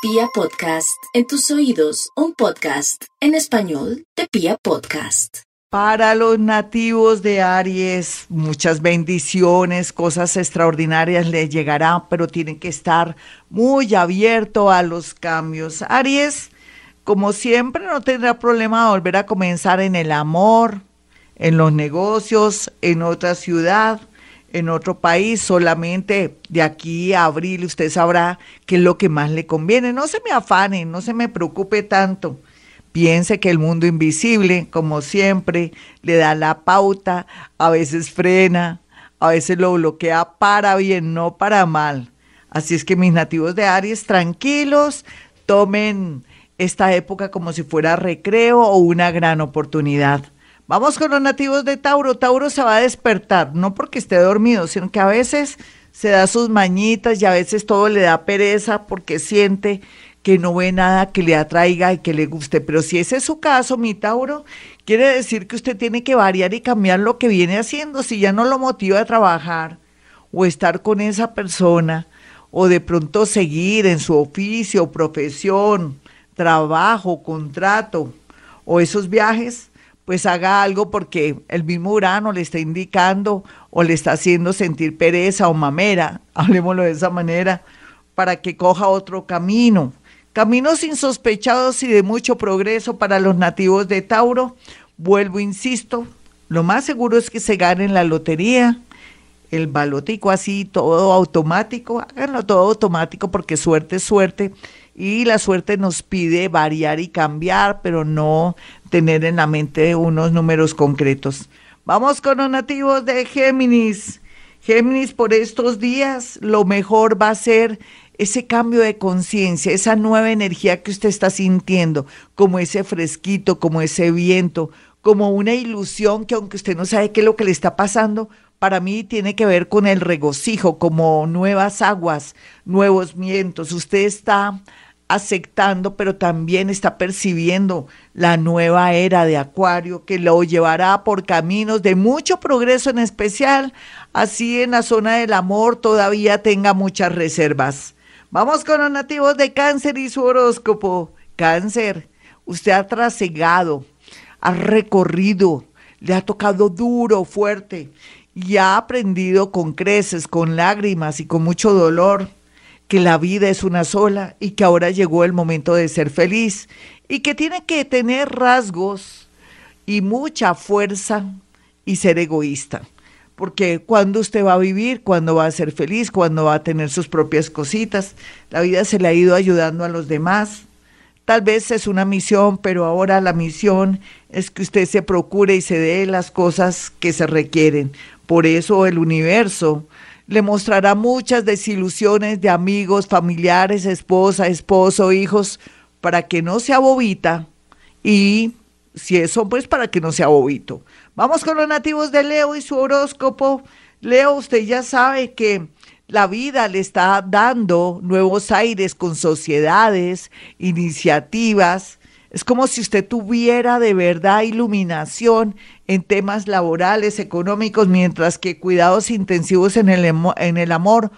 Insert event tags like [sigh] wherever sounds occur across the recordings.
Pia Podcast, en tus oídos, un podcast en español de Pia Podcast. Para los nativos de Aries, muchas bendiciones, cosas extraordinarias les llegarán, pero tienen que estar muy abierto a los cambios. Aries, como siempre, no tendrá problema de volver a comenzar en el amor, en los negocios, en otra ciudad en otro país, solamente de aquí a abril usted sabrá qué es lo que más le conviene. No se me afane, no se me preocupe tanto. Piense que el mundo invisible, como siempre, le da la pauta, a veces frena, a veces lo bloquea para bien, no para mal. Así es que mis nativos de Aries, tranquilos, tomen esta época como si fuera recreo o una gran oportunidad. Vamos con los nativos de Tauro. Tauro se va a despertar, no porque esté dormido, sino que a veces se da sus mañitas y a veces todo le da pereza porque siente que no ve nada que le atraiga y que le guste. Pero si ese es su caso, mi Tauro, quiere decir que usted tiene que variar y cambiar lo que viene haciendo. Si ya no lo motiva a trabajar o estar con esa persona o de pronto seguir en su oficio, profesión, trabajo, contrato o esos viajes, pues haga algo porque el mismo Urano le está indicando o le está haciendo sentir pereza o mamera, [laughs] hablemoslo de esa manera, para que coja otro camino. Caminos insospechados y de mucho progreso para los nativos de Tauro. Vuelvo, insisto, lo más seguro es que se ganen la lotería, el balotico así, todo automático, háganlo todo automático porque suerte suerte y la suerte nos pide variar y cambiar, pero no tener en la mente unos números concretos. Vamos con los nativos de Géminis. Géminis, por estos días lo mejor va a ser ese cambio de conciencia, esa nueva energía que usted está sintiendo, como ese fresquito, como ese viento, como una ilusión que aunque usted no sabe qué es lo que le está pasando, para mí tiene que ver con el regocijo, como nuevas aguas, nuevos vientos. Usted está aceptando, pero también está percibiendo la nueva era de Acuario que lo llevará por caminos de mucho progreso en especial, así en la zona del amor todavía tenga muchas reservas. Vamos con los nativos de cáncer y su horóscopo. Cáncer, usted ha trasegado, ha recorrido, le ha tocado duro, fuerte y ha aprendido con creces, con lágrimas y con mucho dolor que la vida es una sola y que ahora llegó el momento de ser feliz y que tiene que tener rasgos y mucha fuerza y ser egoísta. Porque cuando usted va a vivir, cuando va a ser feliz, cuando va a tener sus propias cositas, la vida se le ha ido ayudando a los demás. Tal vez es una misión, pero ahora la misión es que usted se procure y se dé las cosas que se requieren. Por eso el universo le mostrará muchas desilusiones de amigos, familiares, esposa, esposo, hijos, para que no sea bobita y si eso, pues para que no sea bobito. Vamos con los nativos de Leo y su horóscopo. Leo, usted ya sabe que la vida le está dando nuevos aires con sociedades, iniciativas. Es como si usted tuviera de verdad iluminación en temas laborales, económicos, mientras que cuidados intensivos en el, amor,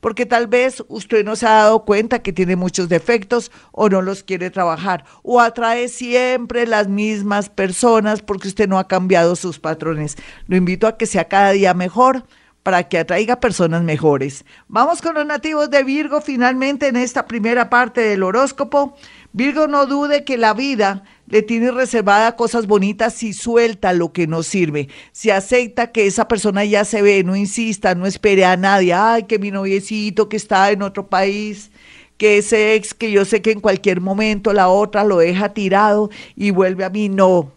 porque tal vez usted no se ha dado cuenta que tiene muchos defectos o no los quiere trabajar, o atrae siempre las mismas personas porque usted no ha cambiado sus patrones. Lo invito a que sea cada día mejor para que atraiga personas mejores. Vamos con los nativos de Virgo finalmente en esta primera parte del horóscopo. Virgo no dude que la vida le tiene reservada cosas bonitas si suelta lo que no sirve, si acepta que esa persona ya se ve, no insista, no espere a nadie, ay, que mi noviecito que está en otro país, que ese ex que yo sé que en cualquier momento la otra lo deja tirado y vuelve a mí, no,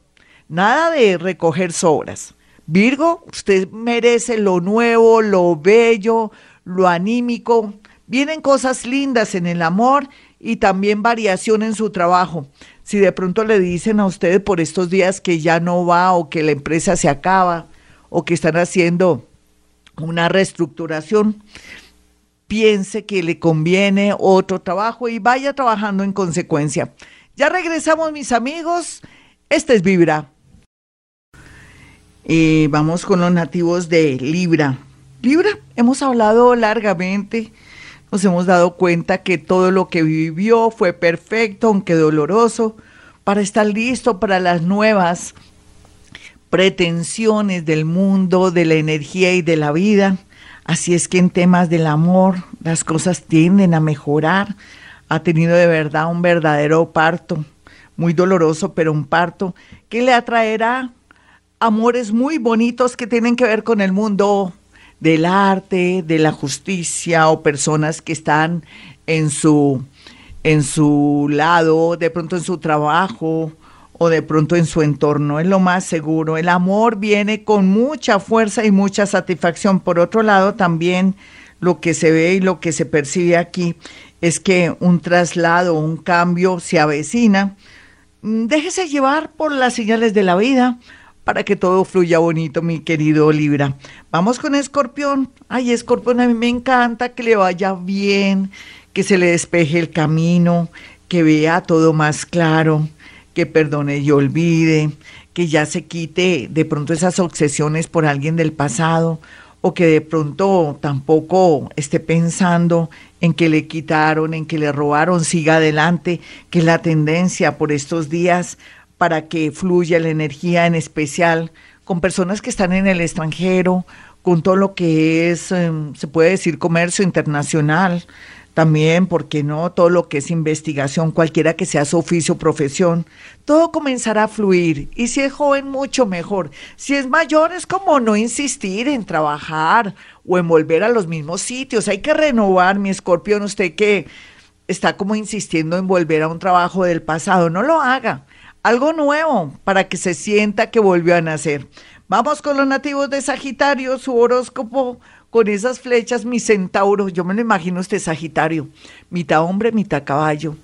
nada de recoger sobras. Virgo, usted merece lo nuevo, lo bello, lo anímico. Vienen cosas lindas en el amor y también variación en su trabajo si de pronto le dicen a usted por estos días que ya no va o que la empresa se acaba o que están haciendo una reestructuración, piense que le conviene otro trabajo y vaya trabajando en consecuencia. Ya regresamos mis amigos, este es Vibra. Y vamos con los nativos de Libra. Libra, hemos hablado largamente nos hemos dado cuenta que todo lo que vivió fue perfecto, aunque doloroso, para estar listo para las nuevas pretensiones del mundo, de la energía y de la vida. Así es que en temas del amor las cosas tienden a mejorar. Ha tenido de verdad un verdadero parto, muy doloroso, pero un parto que le atraerá amores muy bonitos que tienen que ver con el mundo del arte, de la justicia o personas que están en su en su lado, de pronto en su trabajo o de pronto en su entorno, es lo más seguro. El amor viene con mucha fuerza y mucha satisfacción. Por otro lado, también lo que se ve y lo que se percibe aquí es que un traslado, un cambio se avecina. Mm, déjese llevar por las señales de la vida para que todo fluya bonito, mi querido Libra. Vamos con Escorpión. Ay, Escorpión, a mí me encanta que le vaya bien, que se le despeje el camino, que vea todo más claro, que perdone y olvide, que ya se quite de pronto esas obsesiones por alguien del pasado o que de pronto tampoco esté pensando en que le quitaron, en que le robaron, siga adelante, que la tendencia por estos días para que fluya la energía en especial con personas que están en el extranjero, con todo lo que es, em, se puede decir, comercio internacional, también, porque no? Todo lo que es investigación, cualquiera que sea su oficio, profesión, todo comenzará a fluir. Y si es joven, mucho mejor. Si es mayor, es como no insistir en trabajar o en volver a los mismos sitios. Hay que renovar, mi escorpión, usted que está como insistiendo en volver a un trabajo del pasado, no lo haga. Algo nuevo para que se sienta que volvió a nacer. Vamos con los nativos de Sagitario, su horóscopo con esas flechas, mi centauro, yo me lo imagino este Sagitario, mitad hombre, mitad caballo,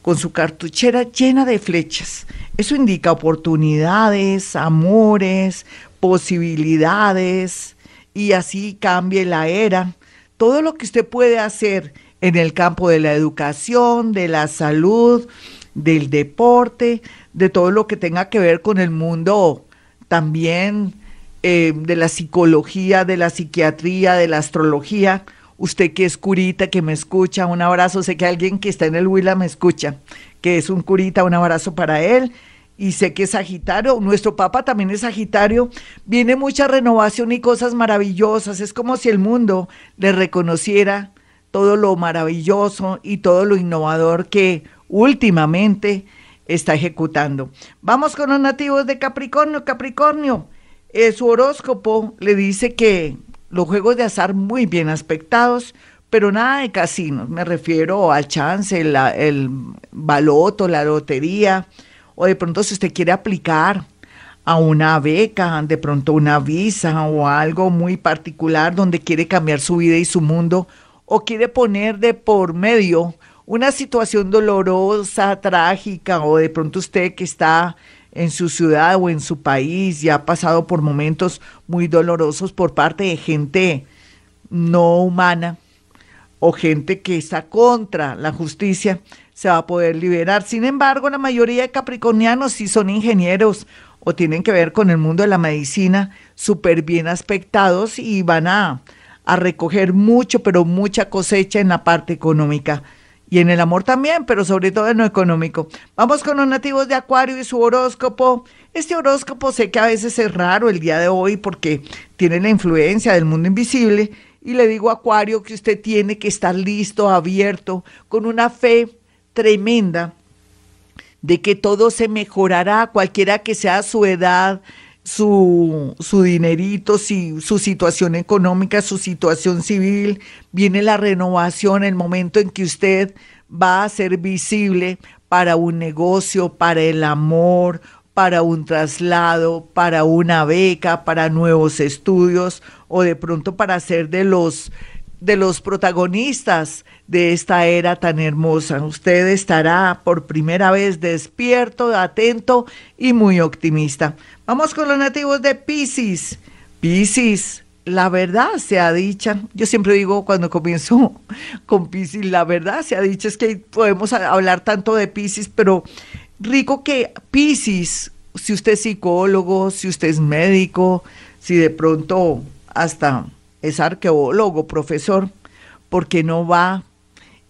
con su cartuchera llena de flechas. Eso indica oportunidades, amores, posibilidades, y así cambie la era. Todo lo que usted puede hacer en el campo de la educación, de la salud, del deporte, de todo lo que tenga que ver con el mundo también eh, de la psicología, de la psiquiatría, de la astrología. Usted que es curita, que me escucha, un abrazo. Sé que alguien que está en el Huila me escucha, que es un curita, un abrazo para él. Y sé que es Sagitario, nuestro Papa también es Sagitario. Viene mucha renovación y cosas maravillosas. Es como si el mundo le reconociera todo lo maravilloso y todo lo innovador que últimamente está ejecutando. Vamos con los nativos de Capricornio. Capricornio, eh, su horóscopo le dice que los juegos de azar muy bien aspectados, pero nada de casinos. Me refiero al chance, el baloto, la lotería, o de pronto si usted quiere aplicar a una beca, de pronto una visa o algo muy particular donde quiere cambiar su vida y su mundo, o quiere poner de por medio una situación dolorosa, trágica, o de pronto usted que está en su ciudad o en su país y ha pasado por momentos muy dolorosos por parte de gente no humana o gente que está contra la justicia, se va a poder liberar. Sin embargo, la mayoría de capricornianos sí son ingenieros o tienen que ver con el mundo de la medicina, súper bien aspectados y van a, a recoger mucho, pero mucha cosecha en la parte económica y en el amor también, pero sobre todo en lo económico. Vamos con los nativos de Acuario y su horóscopo. Este horóscopo sé que a veces es raro el día de hoy porque tiene la influencia del mundo invisible y le digo a Acuario que usted tiene que estar listo, abierto, con una fe tremenda de que todo se mejorará, cualquiera que sea su edad, su, su dinerito, si, su situación económica, su situación civil, viene la renovación, el momento en que usted va a ser visible para un negocio, para el amor, para un traslado, para una beca, para nuevos estudios o de pronto para ser de los de los protagonistas de esta era tan hermosa. Usted estará por primera vez despierto, atento y muy optimista. Vamos con los nativos de Pisces. Pisces, la verdad se ha dicha. Yo siempre digo cuando comienzo [laughs] con Pisces, la verdad se ha dicho es que podemos hablar tanto de Pisces, pero rico que Pisces, si usted es psicólogo, si usted es médico, si de pronto hasta es arqueólogo, profesor, porque no va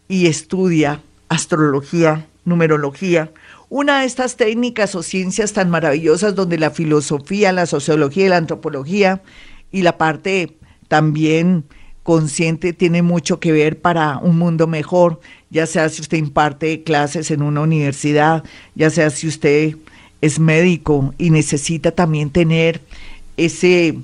y estudia astrología, numerología, una de estas técnicas o ciencias tan maravillosas donde la filosofía, la sociología y la antropología y la parte también consciente tiene mucho que ver para un mundo mejor, ya sea si usted imparte clases en una universidad, ya sea si usted es médico y necesita también tener ese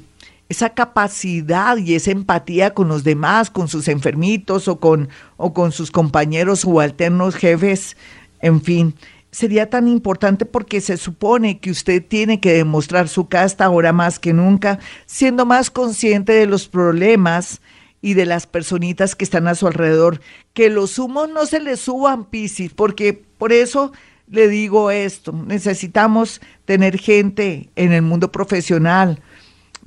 esa capacidad y esa empatía con los demás, con sus enfermitos o con, o con sus compañeros subalternos, jefes, en fin, sería tan importante porque se supone que usted tiene que demostrar su casta ahora más que nunca, siendo más consciente de los problemas y de las personitas que están a su alrededor. Que los humos no se les suban, Piscis, porque por eso le digo esto, necesitamos tener gente en el mundo profesional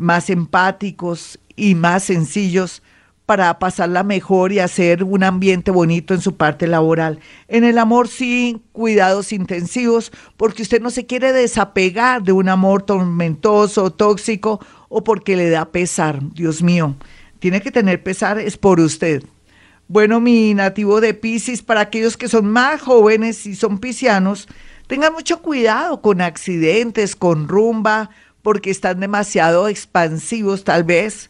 más empáticos y más sencillos para pasarla mejor y hacer un ambiente bonito en su parte laboral. En el amor sí, cuidados intensivos, porque usted no se quiere desapegar de un amor tormentoso, tóxico o porque le da pesar. Dios mío, tiene que tener pesar, es por usted. Bueno, mi nativo de Pisces, para aquellos que son más jóvenes y son piscianos, tengan mucho cuidado con accidentes, con rumba, porque están demasiado expansivos tal vez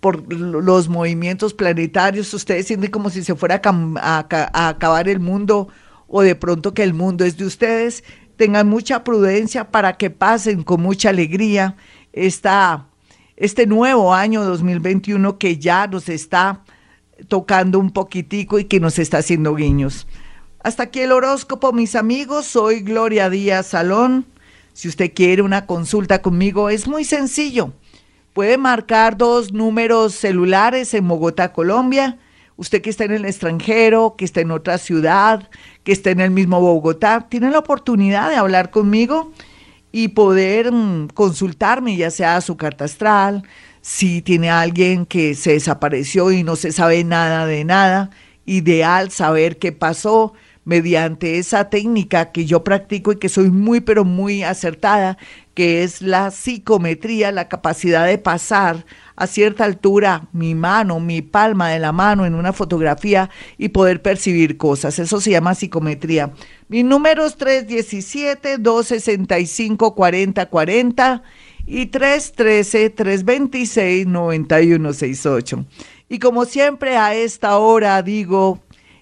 por los movimientos planetarios, ustedes sienten como si se fuera a, acabar el mundo o de pronto que el mundo es de ustedes, tengan mucha prudencia para que pasen con mucha alegría esta, este nuevo año 2021 que ya nos está tocando un poquitico y que nos está haciendo guiños. Hasta aquí el horóscopo, mis amigos. Soy Gloria Díaz Salón. Si usted quiere una consulta conmigo, es muy sencillo Puede marcar dos números celulares en Bogotá, Colombia. Usted que está en el extranjero, que está en otra ciudad, que está en el mismo Bogotá, tiene la oportunidad de hablar conmigo y poder mm, consultarme, ya sea su carta astral, si tiene alguien que se desapareció y no se sabe nada de nada, ideal saber qué pasó mediante esa técnica que yo practico y que soy muy pero muy acertada, que es la psicometría, la capacidad de pasar a cierta altura mi mano, mi palma de la mano en una fotografía y poder percibir cosas. Eso se llama psicometría. Mi número es 317-265-4040 y 313-326-9168. Y como siempre a esta hora digo,